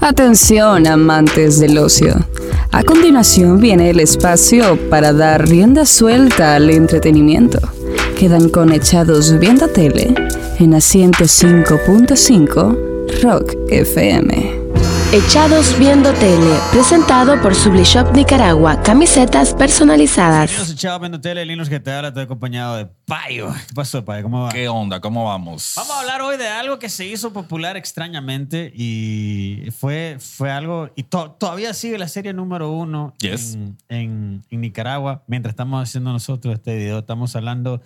Atención, amantes del ocio. A continuación viene el espacio para dar rienda suelta al entretenimiento. Quedan conectados viendo tele en a 105.5 Rock FM. Echados Viendo Tele, presentado por Sublishop Nicaragua, camisetas personalizadas. Bienvenidos a Echados Viendo Tele, Linus que te habla, estoy acompañado de Payo. ¿Qué pasó, Payo? ¿Cómo va? ¿Qué onda? ¿Cómo vamos? Vamos a hablar hoy de algo que se hizo popular extrañamente y fue, fue algo, y to- todavía sigue la serie número uno Yes. en, en- en Nicaragua. Mientras estamos haciendo nosotros este video, estamos hablando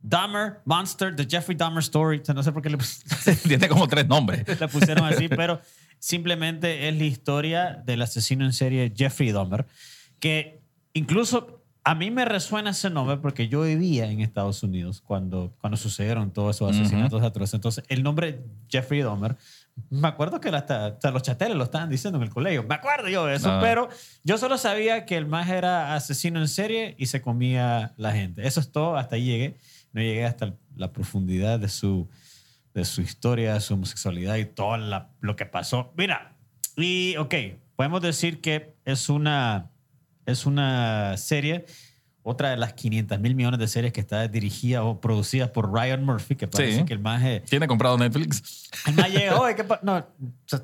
Dahmer, Monster, The Jeffrey Dahmer Story. O sea, no sé por qué le, Tiene como tres nombres. la pusieron así, pero simplemente es la historia del asesino en serie Jeffrey Dahmer, que incluso a mí me resuena ese nombre porque yo vivía en Estados Unidos cuando, cuando sucedieron todos esos asesinatos atroces. Entonces, el nombre Jeffrey Dahmer, me acuerdo que hasta, hasta los chateles lo estaban diciendo en el colegio. Me acuerdo yo de eso, pero yo solo sabía que el más era asesino en serie y se comía la gente. Eso es todo, hasta ahí llegué. No llegué hasta la profundidad de su, de su historia, su homosexualidad y todo la- lo que pasó. Mira, y ok, podemos decir que es una, es una serie, otra de las 500 mil millones de series que está dirigida o producida por Ryan Murphy, que parece Sí. que el más, Tiene comprado Netflix. el más oye, ¿qué pa-?" No, o sea,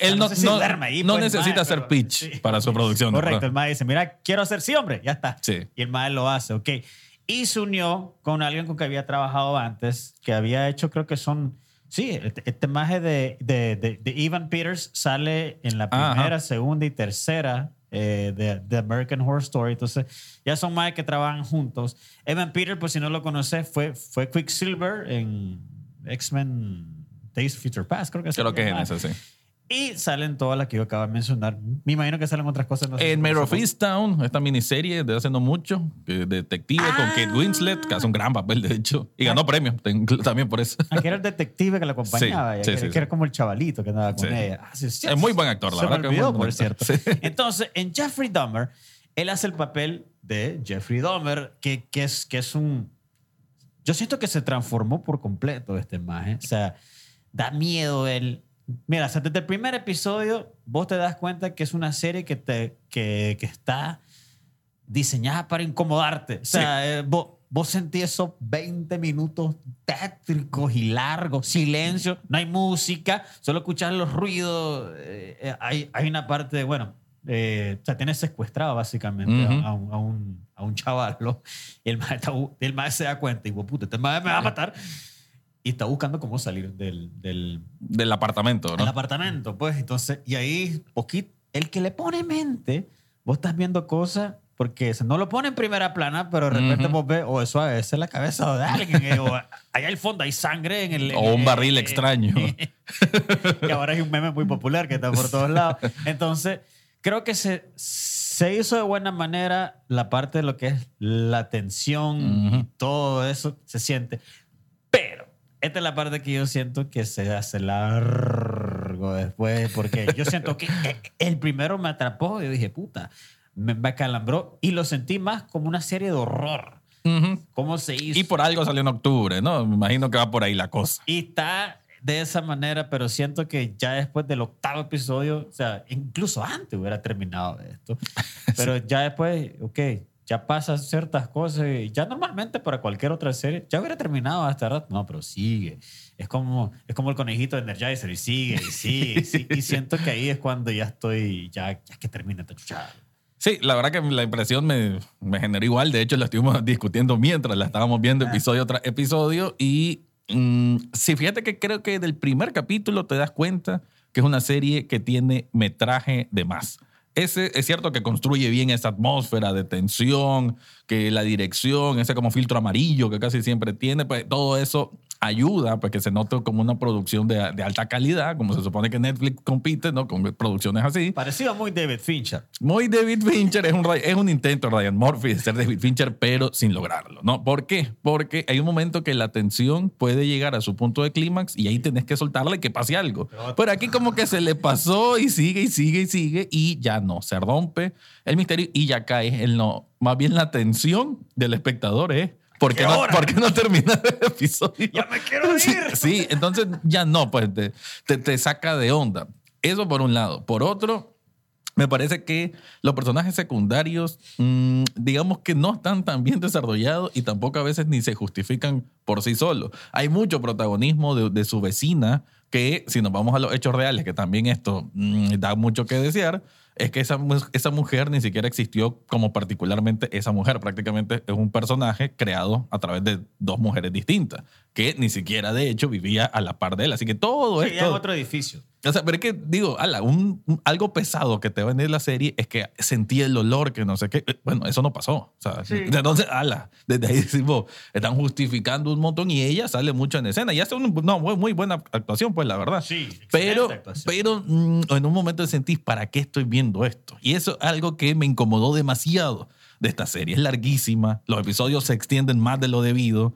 Él no no, sé si no- duerme ahí, no pues, necesita hacer pero- pitch sí. para su producción. Correcto, ¿verdad? el mae dice, mira, quiero hacer sí, hombre, ya está. Sí. Y el mae lo hace, ok. Y se unió con alguien con que había trabajado antes, que había hecho, creo que son, sí, este, este maje de, de, de, de Evan Peters sale en la Ajá. primera, segunda y tercera eh, de, de American Horror Story. Entonces, ya son más que trabajan juntos. Evan Peters, pues si no lo conoces, fue, fue Quicksilver en X-Men Days of Future Past, creo que se Creo que es en ese, sí. Y salen todas las que yo acabo de mencionar. Me imagino que salen otras cosas. no sé En si Mayor of Easttown, esta miniserie de hace no mucho, que detective con Kate Winslet, que hace un gran papel, de hecho, y ganó premio ten- también por eso. Ah, que era el detective que la acompañaba. Sí, sí, que, sí, que sí. era como el chavalito que andaba con Sí. ella. Ah, sí, sí, Es muy buen actor, la se verdad Me que es olvidó, buen por actor. cierto. Sí. Entonces, en Jeffrey Dahmer, él hace el papel de Jeffrey Dahmer, que, que, es, que es un... Yo siento que se transformó por completo este maje. O sea, da miedo él. Mira, o sea, desde el primer episodio vos te das cuenta que es una serie que, te, que, que está diseñada para incomodarte. O sea, eh, vos, vos sentís esos 20 minutos tétricos y largos, silencio, no hay música, solo escuchas los ruidos. eh, eh, hay, hay una parte de, bueno, eh, o sea, tienes secuestrado básicamente a- Ujú. a, un, a, un, a un chavalo y el maestro, el maestro se da cuenta y, puta, este maestro me va a matar. Y está buscando cómo salir del, del, Del apartamento, el ¿no? apartamento, pues. Entonces, y ahí, poquito, el que le pone mente, vos estás viendo cosas porque no lo pone en primera plana, pero de repente Ujú. vos ves, o eso a es la cabeza de alguien, eh, o allá al fondo hay sangre en el. en O un barril eh, extraño. que ahora hay un meme muy popular que está por todos lados. Entonces, creo que se, se hizo de buena manera la parte de lo que es la tensión y Ujú. todo eso se siente. Esta es la parte que yo siento que se hace largo después, porque yo siento que el primero me atrapó y yo dije, puta, me, me calambró y lo sentí más como una serie de horror. Ujú. ¿Cómo se hizo? Y por algo salió en octubre, ¿no? Me imagino que va por ahí la cosa. Y está de esa manera, pero siento que ya después del octavo episodio, o sea, incluso antes hubiera terminado esto. Pero ya después, ok, ya pasan ciertas cosas y ya normalmente para cualquier otra serie, ya hubiera terminado hasta rato. No, pero sigue. Es como, es como el conejito de Energizer y sigue y sigue. Y, sigue. y siento que ahí es cuando ya estoy, ya, ya que termina esta chuchada. Sí, la verdad que la impresión me, me generó igual. De hecho, la estuvimos discutiendo mientras la estábamos viendo episodio tras episodio. Y mm, sí, fíjate que creo que del primer capítulo te das cuenta que es una serie que tiene metraje de más. Ese es cierto que construye bien esa atmósfera de tensión, que la dirección, ese como filtro amarillo que casi siempre tiene, pues todo eso ayuda para que se note como una producción de, de alta calidad, como se supone que Netflix compite, ¿no? Con producciones así. Parecido muy David Fincher. Muy David Fincher, es un, es un intento de Ryan Murphy de ser David Fincher, pero sin lograrlo, ¿no? ¿Por qué? Porque hay un momento que la tensión puede llegar a su punto de clímax y ahí tenés que soltarle que pase algo. Pero aquí como que se le pasó y sigue y sigue y sigue y ya no, se rompe el misterio y ya cae en lo, más bien la tensión del espectador es ¿por qué, ¿Qué no? ¿por qué no terminar el episodio? Ya me quiero ir. Sí, sí, entonces ya no, pues te, te, te saca de onda. Eso por un lado. Por otro, me parece que los personajes secundarios, mm, digamos que no están tan bien desarrollados y tampoco a veces ni se justifican por sí solos. Hay mucho protagonismo de, de su vecina que, si nos vamos a los hechos reales, que también esto mm, da mucho que desear, es que esa, esa mujer ni siquiera existió como particularmente esa mujer. Prácticamente es un personaje creado a través de dos mujeres distintas, que ni siquiera de hecho vivía a la par de él. Así que todo Sí, en esto... otro edificio. O sea, pero es que digo, ala, un, un- algo pesado que te va a venir la serie es que sentí el olor, que no sé qué. Eh, Bueno, eso no pasó. O sea, entonces, ala, desde ahí decimos, están justificando un montón y ella sale mucho en escena y hace un- una muy, muy buena actuación, pues la verdad. Sí, pero, actuación. pero mm, en un momento sentís, ¿para qué estoy viendo esto? Y eso es algo que me incomodó demasiado de esta serie. Es larguísima, los episodios se extienden más de lo debido,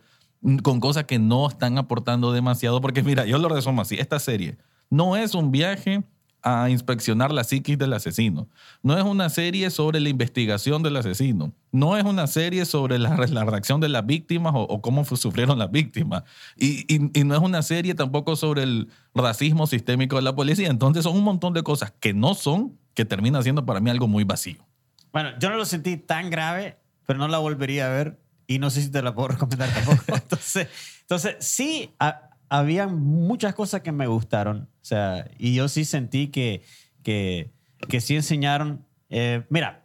con cosas que no están aportando demasiado. Porque mira, yo lo resumo así, esta serie no es un viaje a inspeccionar la psiquis del asesino. No es una serie sobre la investigación del asesino. No es una serie sobre la, reacción de las víctimas o, cómo sufrieron las víctimas. Y- y no es una serie tampoco sobre el racismo sistémico de la policía. Entonces son un montón de cosas que no son, que termina siendo para mí algo muy vacío. Bueno, yo no lo sentí tan grave, pero no la volvería a ver y no sé si te la puedo recomendar tampoco. entonces, entonces sí, ha- habían muchas cosas que me gustaron. O sea, y yo sí sentí que, que, que sí enseñaron. eh, mira,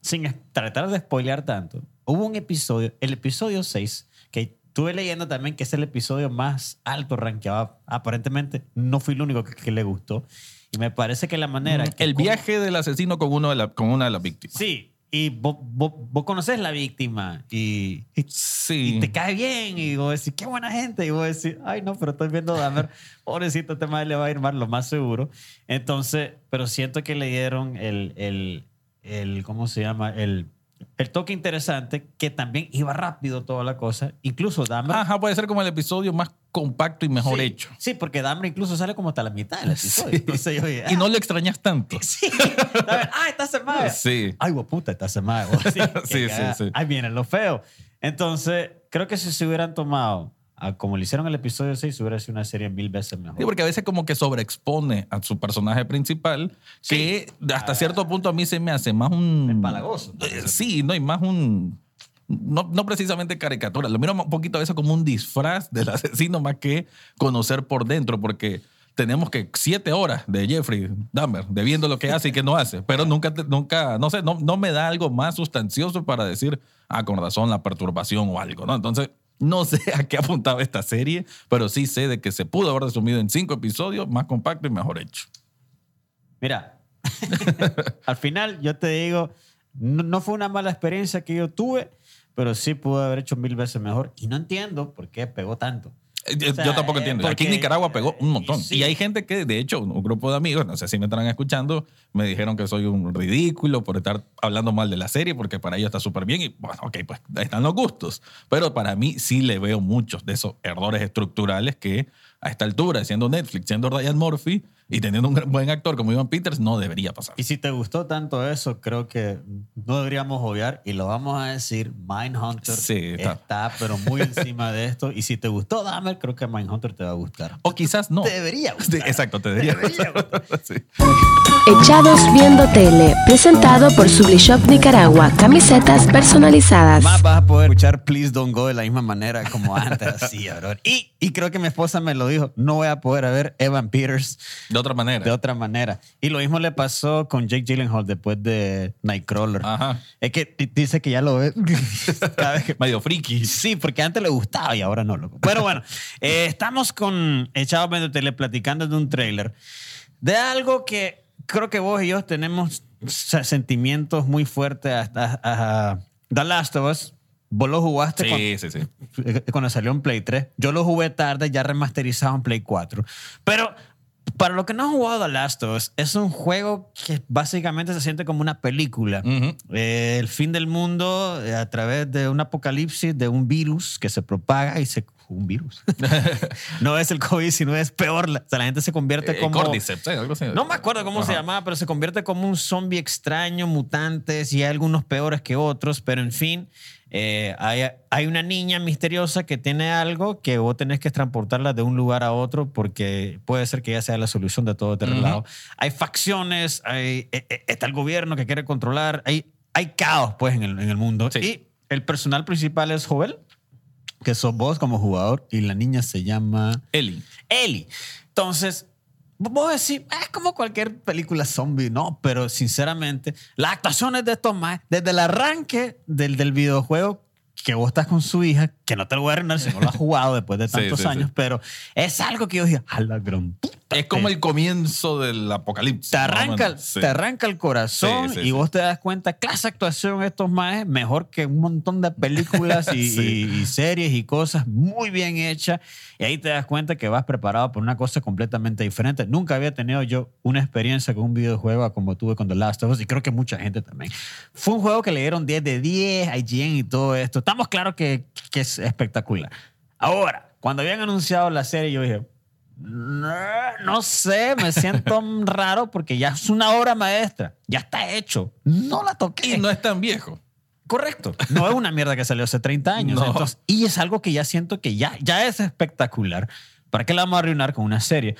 sin tratar de spoilear tanto, hubo un episodio, el episodio 6, que estuve leyendo también que es el episodio más alto rankeado. Aparentemente, no fui el único que, que le gustó. Y me parece que la manera. que El viaje del asesino con, uno de la- con una de las víctimas. Sí, y vos, vos, vos conoces la víctima y, y, Sí. y te cae bien y vos decís, qué buena gente. Y vos decís, ay no, pero estoy viendo Dahmer, pobrecito, este madre le va a ir mal, lo más seguro. Entonces, pero siento que le dieron el, el, el ¿cómo se llama? El, el toque interesante que también iba rápido toda la cosa. Incluso Dahmer... Ajá, puede ser como el episodio más compacto y mejor sí, hecho. Sí, porque Dahmer incluso sale como hasta la mitad del episodio. Sí. Entonces Y no ah, lo extrañas tanto. Sí. Ah, está semana. Sí. ay, puta, esta semana. vos, Sí, Sí, sí, sí. Ahí viene lo feo. Entonces, creo que si se hubieran tomado, a como lo hicieron el episodio 6, hubiera sido una serie mil veces mejor. Sí, porque a veces como que sobreexpone a su personaje principal, que hasta cierto punto a mí se me hace más un... Empalagoso. Eh, Sí, no, y más un... No, no precisamente caricatura, lo miro un poquito a veces como un disfraz del asesino más que conocer por dentro, porque tenemos que siete horas de Jeffrey Dahmer, de viendo lo que hace y que no hace, pero nunca, nunca no sé, no, no me da algo más sustancioso para decir, ah, con razón, la perturbación o algo, ¿no? Entonces, no sé a qué apuntaba esta serie, pero sí sé de que se pudo haber resumido en cinco episodios, más compacto y mejor hecho. Mira, al final yo te digo, no, fue una mala experiencia que yo tuve, pero sí pudo haber hecho mil veces mejor. Y no entiendo por qué pegó tanto. Yo O sea, yo tampoco entiendo. Aquí en porque- Nicaragua pegó un montón. Sí. Y hay gente que, de hecho, un grupo de amigos, no sé si me estarán escuchando, me dijeron que soy un ridículo por estar hablando mal de la serie, porque para ellos está súper bien. Y bueno, ok, pues ahí están los gustos. Pero para mí sí le veo muchos de esos errores estructurales que a esta altura, siendo Netflix, siendo Ryan Murphy y teniendo un buen actor como Ivan Peters, no debería pasar. Y si te gustó tanto eso, creo que no deberíamos obviar y lo vamos a decir, Mindhunter Sí, está. está. pero muy encima de esto. Y si te gustó Dahmer, creo que Mindhunter te va a gustar. O quizás no. Te debería Sí, gustar. exacto, te debería. debería gustar. Sí. Echados Viendo Tele, presentado por Sublishop Nicaragua, camisetas personalizadas. Más vas a poder escuchar Please Don't Go de la misma manera como antes. Así, bro. Y, y creo que mi esposa me lo dijo, no voy a poder ver Evan Peters De otra manera. de otra manera. Y lo mismo le pasó con Jake Gyllenhaal después de Nightcrawler. Ajá. Es que di- dice que ya lo ve cada vez que Medio friki. Sí, porque antes le gustaba y ahora no. Loco. Pero bueno, eh, estamos con Echados Viendo Tele platicando de un tráiler de algo que creo que vos y yo tenemos se- sentimientos muy fuertes hasta a The Last of Us. Vos lo jugaste cuando- Sí, sí, sí. eh, cuando salió en Play 3. Yo lo jugué tarde, ya remasterizado en Play 4. Pero para los que no han jugado The Last of Us, es un juego que básicamente se siente como una película. Eh, el fin del mundo eh, a través de un apocalipsis, de un virus que se propaga y se un virus. no es el COVID-19, es peor. O sea, la gente se convierte Eh, como... Cordyceps, eh. No me acuerdo cómo se llamaba, pero se convierte como un zombie extraño, mutantes y hay algunos peores que otros, pero en fin, eh, hay, hay una niña misteriosa que tiene algo que vos tenés que transportarla de un lugar a otro porque puede ser que ella sea la solución de todo este relajo. Hay facciones, hay, eh, eh, está el gobierno que quiere controlar, hay, hay caos pues en el, en el mundo. Sí. Y el personal principal es Joel, que sos vos como jugador, y la niña se llama... Ellie. Eli. Entonces, vos decís, "Ah, es como cualquier película zombie, no, pero sinceramente, las actuaciones de estos más, desde el arranque del, del videojuego, que vos estás con su hija, que no te lo voy a arruinar si no lo has jugado después de Sí, tantos sí, años, sí. pero es algo que yo dije, a la gran puta". Es como el comienzo del apocalipsis. Te arranca. Sí. te arranca el corazón Sí, sí, y sí. vos te das cuenta, clase actuación estos más mejor que un montón de películas y, Sí. y- y series y cosas muy bien hechas. Y ahí te das cuenta que vas preparado por una cosa completamente diferente. Nunca había tenido yo una experiencia con un videojuego como tuve con The Last of Us y creo que mucha gente también. Fue un juego que le dieron 10 de 10, IGN y todo esto. Estamos claros que, que es espectacular. Ahora, cuando habían anunciado la serie, yo dije, no, no sé, me siento raro porque ya es una obra maestra, ya está hecho, no la toqué. Y no es tan viejo. Correcto. No es una mierda que salió hace 30 años. No. Entonces, y es algo que ya siento que ya, ya es espectacular. ¿Para qué la vamos a arruinar con una serie?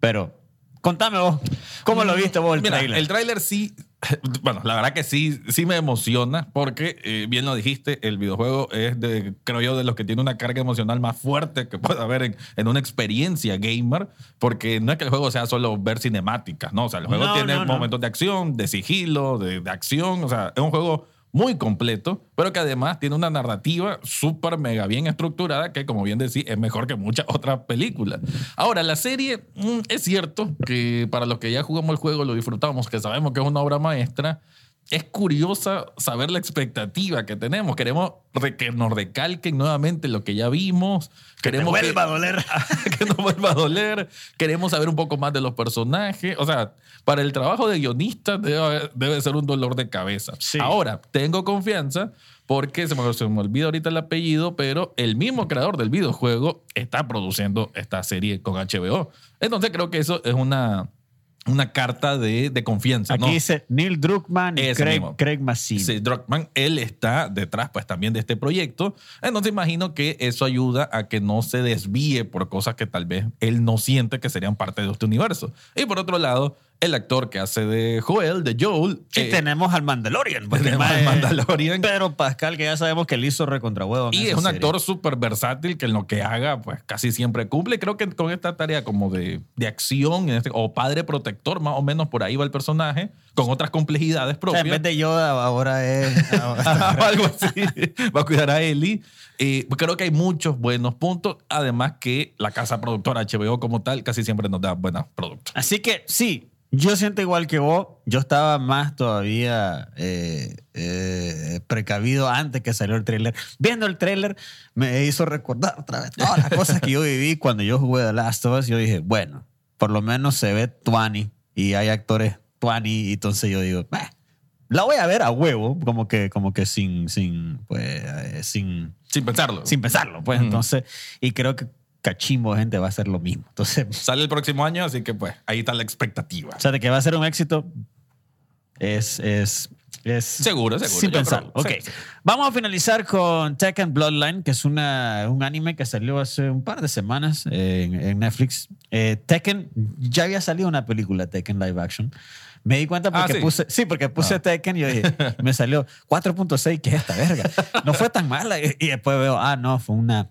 Pero, contame vos, ¿cómo lo viste vos el Mira, trailer? El tráiler sí, bueno, la verdad que sí, sí me emociona porque, eh, bien lo dijiste, el videojuego es de, creo yo, de los que tiene una carga emocional más fuerte que pueda haber en, en una experiencia gamer, porque no es que el juego sea solo ver cinemáticas, ¿no? O sea, el juego No, tiene no, no. momentos de acción, de sigilo, de, de acción, o sea, es un juego muy completo, pero que además tiene una narrativa súper mega bien estructurada que, como bien decís, es mejor que muchas otras películas. Ahora, la serie, mm, es cierto que para los que ya jugamos el juego, lo disfrutamos, que sabemos que es una obra maestra, es curiosa saber la expectativa que tenemos. Queremos re- que nos recalquen nuevamente lo que ya vimos. Queremos vuelva a doler. que no vuelva a doler. Queremos saber un poco más de los personajes. O sea, para el trabajo de guionista debe, debe ser un dolor de cabeza. Sí. Ahora, tengo confianza porque se me, se me olvida ahorita el apellido, pero el mismo creador del videojuego está produciendo esta serie con HBO. Entonces creo que eso es una, una carta de, de confianza. Aquí ¿no? dice Neil Druckmann y Ese Craig, mismo. Craig Mazin. Sí, Druckmann, él está detrás pues también de este proyecto. Entonces imagino que eso ayuda a que no se desvíe por cosas que tal vez él no siente que serían parte de este universo. Y por otro lado, el actor que hace de Joel, de Joel, Y eh, tenemos al Mandalorian. tenemos al Mandalorian. Pedro Pascal, que ya sabemos que le hizo recontra huevo. y es un serie. actor súper versátil que en lo que haga, pues casi siempre cumple. Creo que con esta tarea como de, de acción en este- o padre protector, más o menos por ahí va el personaje, con otras complejidades O sea, propias. en vez de Yoda, ahora es. algo así. Va a cuidar a Ellie. Eh, creo que hay muchos buenos puntos. Además que la casa productora HBO como tal casi siempre nos da buenos productos. Así que sí, yo siento igual que vos. Yo estaba más todavía eh, eh, precavido antes que salió el tráiler. Viendo el tráiler me hizo recordar otra vez todas las cosas que yo viví cuando yo jugué The Last of Us. Yo dije, bueno, por lo menos se ve Tuani y hay actores Tuani. Y entonces yo digo, "Bah, la voy a ver a huevo, como que, como que sin, sin, pues, eh, sin, Sin pensarlo. sin pensarlo. Pues Ujú. entonces, y creo que cachimbo de gente va a hacer lo mismo. Entonces, Sale el próximo año, así que pues ahí está la expectativa. O sea, de que va a ser un éxito es, es, es Seguro, seguro. Sin Yo creo- Ok. sí. Vamos a finalizar con Tekken Bloodline, que es una, un anime que salió hace un par de semanas en, en Netflix. Eh, Tekken, ya había salido una película, Tekken Live Action. Me di cuenta porque Ah, ¿sí? puse, sí, porque puse Tekken y yo dije, me salió 4.6, ¿qué es esta verga? No fue tan mala. Y, y después veo, ah, no, fue una,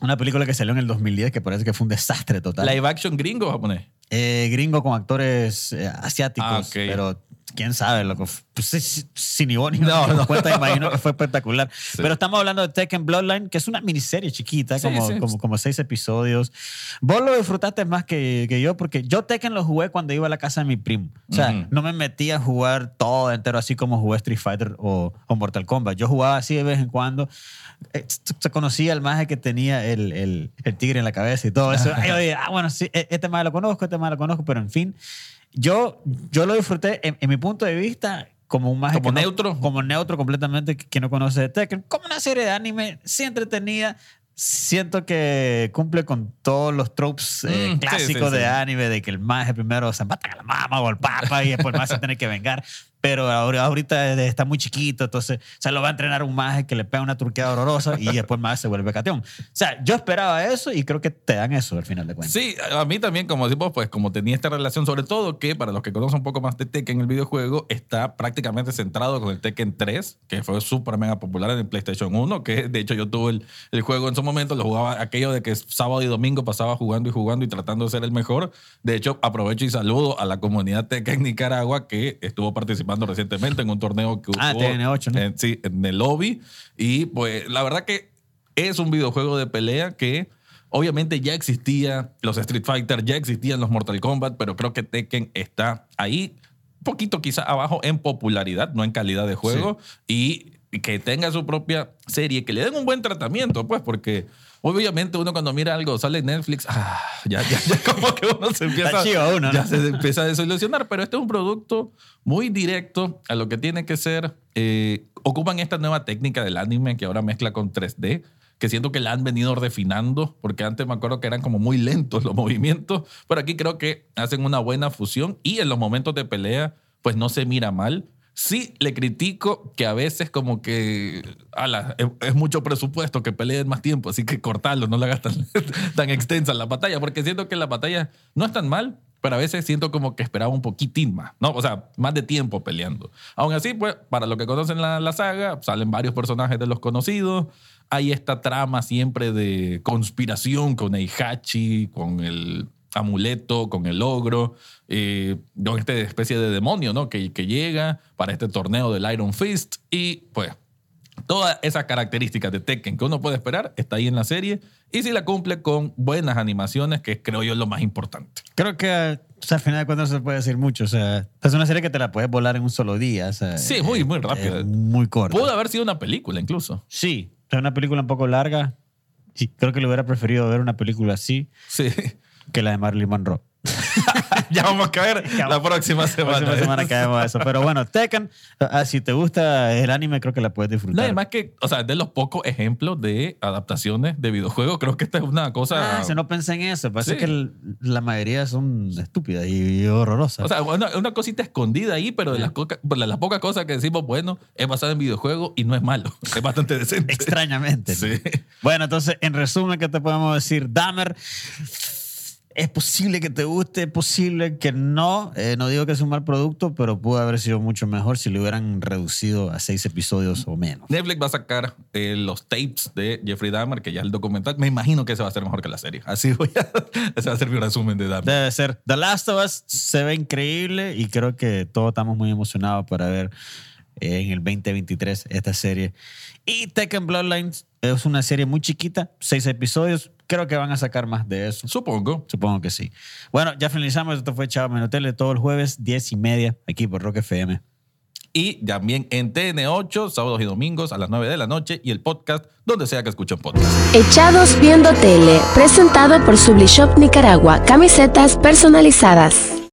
una película que salió en el 2010 que parece que fue un desastre total. Live action gringo japonés. Eh, gringo con actores eh, asiáticos, Ah, pero quién sabe, loco. Pues, sí, sí, sin ni vos ni No, no, cuenta, imagino que fue espectacular. Pero estamos hablando de Tekken Bloodline, que es una miniserie chiquita, Sí, como, sí. Como, como seis episodios. Vos lo disfrutaste más que, que yo, porque yo Tekken lo jugué cuando iba a la casa de mi primo. O sea, Ujú. no me metí a jugar todo entero, así como jugué Street Fighter o, o Mortal Kombat. Yo jugaba así de vez en cuando. Eh, Se conocía el maje que tenía el, el, el tigre en la cabeza y todo eso. Yo dije, ah, bueno, sí, e- este maje lo conozco, este maje lo conozco, pero en fin, yo, yo lo disfruté en, en mi punto de vista como un maje Como que no- neutro. como neutro completamente que, no conoce de Tekken, como una serie de anime, sí entretenida. siento que cumple con todos los tropes eh, Mm, sí, clásicos sí, de sí. anime, de que el maje primero se mata a la mamá o al papa y después el maje se tiene que vengar. Pero ahorita está muy chiquito, entonces se lo va a entrenar un maje que le pega una turqueada horrorosa y después maje se vuelve cateón. O sea, yo esperaba eso y creo que te dan eso al final de cuentas. Sí, a mí también, como decimos, pues como tenía esta relación, sobre todo que para los que conocen un poco más de Tekken, el videojuego está prácticamente centrado con el Tekken 3, que fue súper mega popular en el PlayStation 1, que de hecho yo tuve el, el juego en su momento, lo jugaba aquello de que sábado y domingo pasaba jugando y jugando y tratando de ser el mejor. De hecho, aprovecho y saludo a la comunidad Tekken Nicaragua que estuvo participando recientemente en un torneo que Ah, hubo TN8, ¿no? en- sí, en el lobby. Y pues la verdad que es un videojuego de pelea que obviamente ya existía los Street Fighter, ya existían los Mortal Kombat, pero creo que Tekken está ahí un poquito quizá abajo en popularidad, no en calidad de juego. Y que tenga su propia serie, que le den un buen tratamiento, pues, porque obviamente uno cuando mira algo, sale en Netflix, ah, ya, ya, ya como que uno se empieza, uno, ¿no? ya se empieza a desilusionar, pero este es un producto muy directo a lo que tiene que ser. Eh, ocupan esta nueva técnica del anime que ahora mezcla con 3D, que siento que la han venido refinando, porque antes me acuerdo que eran como muy lentos los movimientos, pero aquí creo que hacen una buena fusión y en los momentos de pelea, pues no se mira mal. Sí, le critico que a veces como que ala, es, mucho presupuesto que peleen más tiempo, así que cortarlo, no la hagas tan, tan extensa la batalla, porque siento que la batalla no es tan mal, pero a veces siento como que esperaba un poquitín más, ¿no? O sea, más de tiempo peleando. Aún así, pues, para los que conocen la, la saga, salen varios personajes de los conocidos. Hay esta trama siempre de conspiración con Eihachi, con el amuleto, con el ogro, eh, con esta especie de demonio, ¿no? Que, que llega para este torneo del Iron Fist y, pues, Todas esas características de Tekken que uno puede esperar está ahí en la serie y si la cumple con buenas animaciones, que creo yo es lo más importante. Creo que o sea, al final de cuentas no se puede decir mucho. O sea, es una serie que te la puedes volar en un solo día. o sea, Sí, muy, muy rápida. muy corta. Pudo haber sido una película incluso. Sí, o sea, una película un poco larga. Sí, creo que le hubiera preferido ver una película así Sí. Que la de Marilyn Monroe. ya vamos a caer la próxima La semana. próxima semana caemos a eso. Pero bueno, Tekken, ah, si te gusta el anime, creo que la puedes No, disfrutar. además que, o sea, de los pocos ejemplos de adaptaciones de videojuegos, creo que esta es una cosa... Ah, si no pensé en eso. Parece Sí. que el- la mayoría son estúpidas y, y horrorosas. O sea, una, una cosita escondida ahí, pero de las, coca- de las pocas cosas que decimos, bueno, es basada en videojuegos y no es malo. Es bastante decente. Extrañamente. ¿no? Sí. Bueno, entonces, en resumen, ¿qué te podemos decir? Dahmer, es posible que te guste, es posible que no. Eh, no digo que es un mal producto, pero pudo haber sido mucho mejor si lo hubieran reducido a seis episodios o menos. Netflix va a sacar eh, los tapes de Jeffrey Dahmer, que ya es el documental. Me imagino que ese va a ser mejor que la serie. Así voy a... Ese va a ser mi resumen de Dahmer. Debe ser. The Last of Us se ve increíble y creo que todos estamos muy emocionados para ver en el 2023 esta serie. Y Tekken Bloodlines es una serie muy chiquita, seis episodios. Creo que van a sacar más de eso. Supongo. Supongo que sí. Bueno, ya finalizamos. Esto fue Chavo Menotele todo el jueves, 10 y media, aquí por Rock FM. Y también en TN8, sábados y domingos a las 9 de la noche y el podcast donde sea que escuchen podcast. Echados Viendo Tele, presentado por Sublishop Nicaragua, camisetas personalizadas.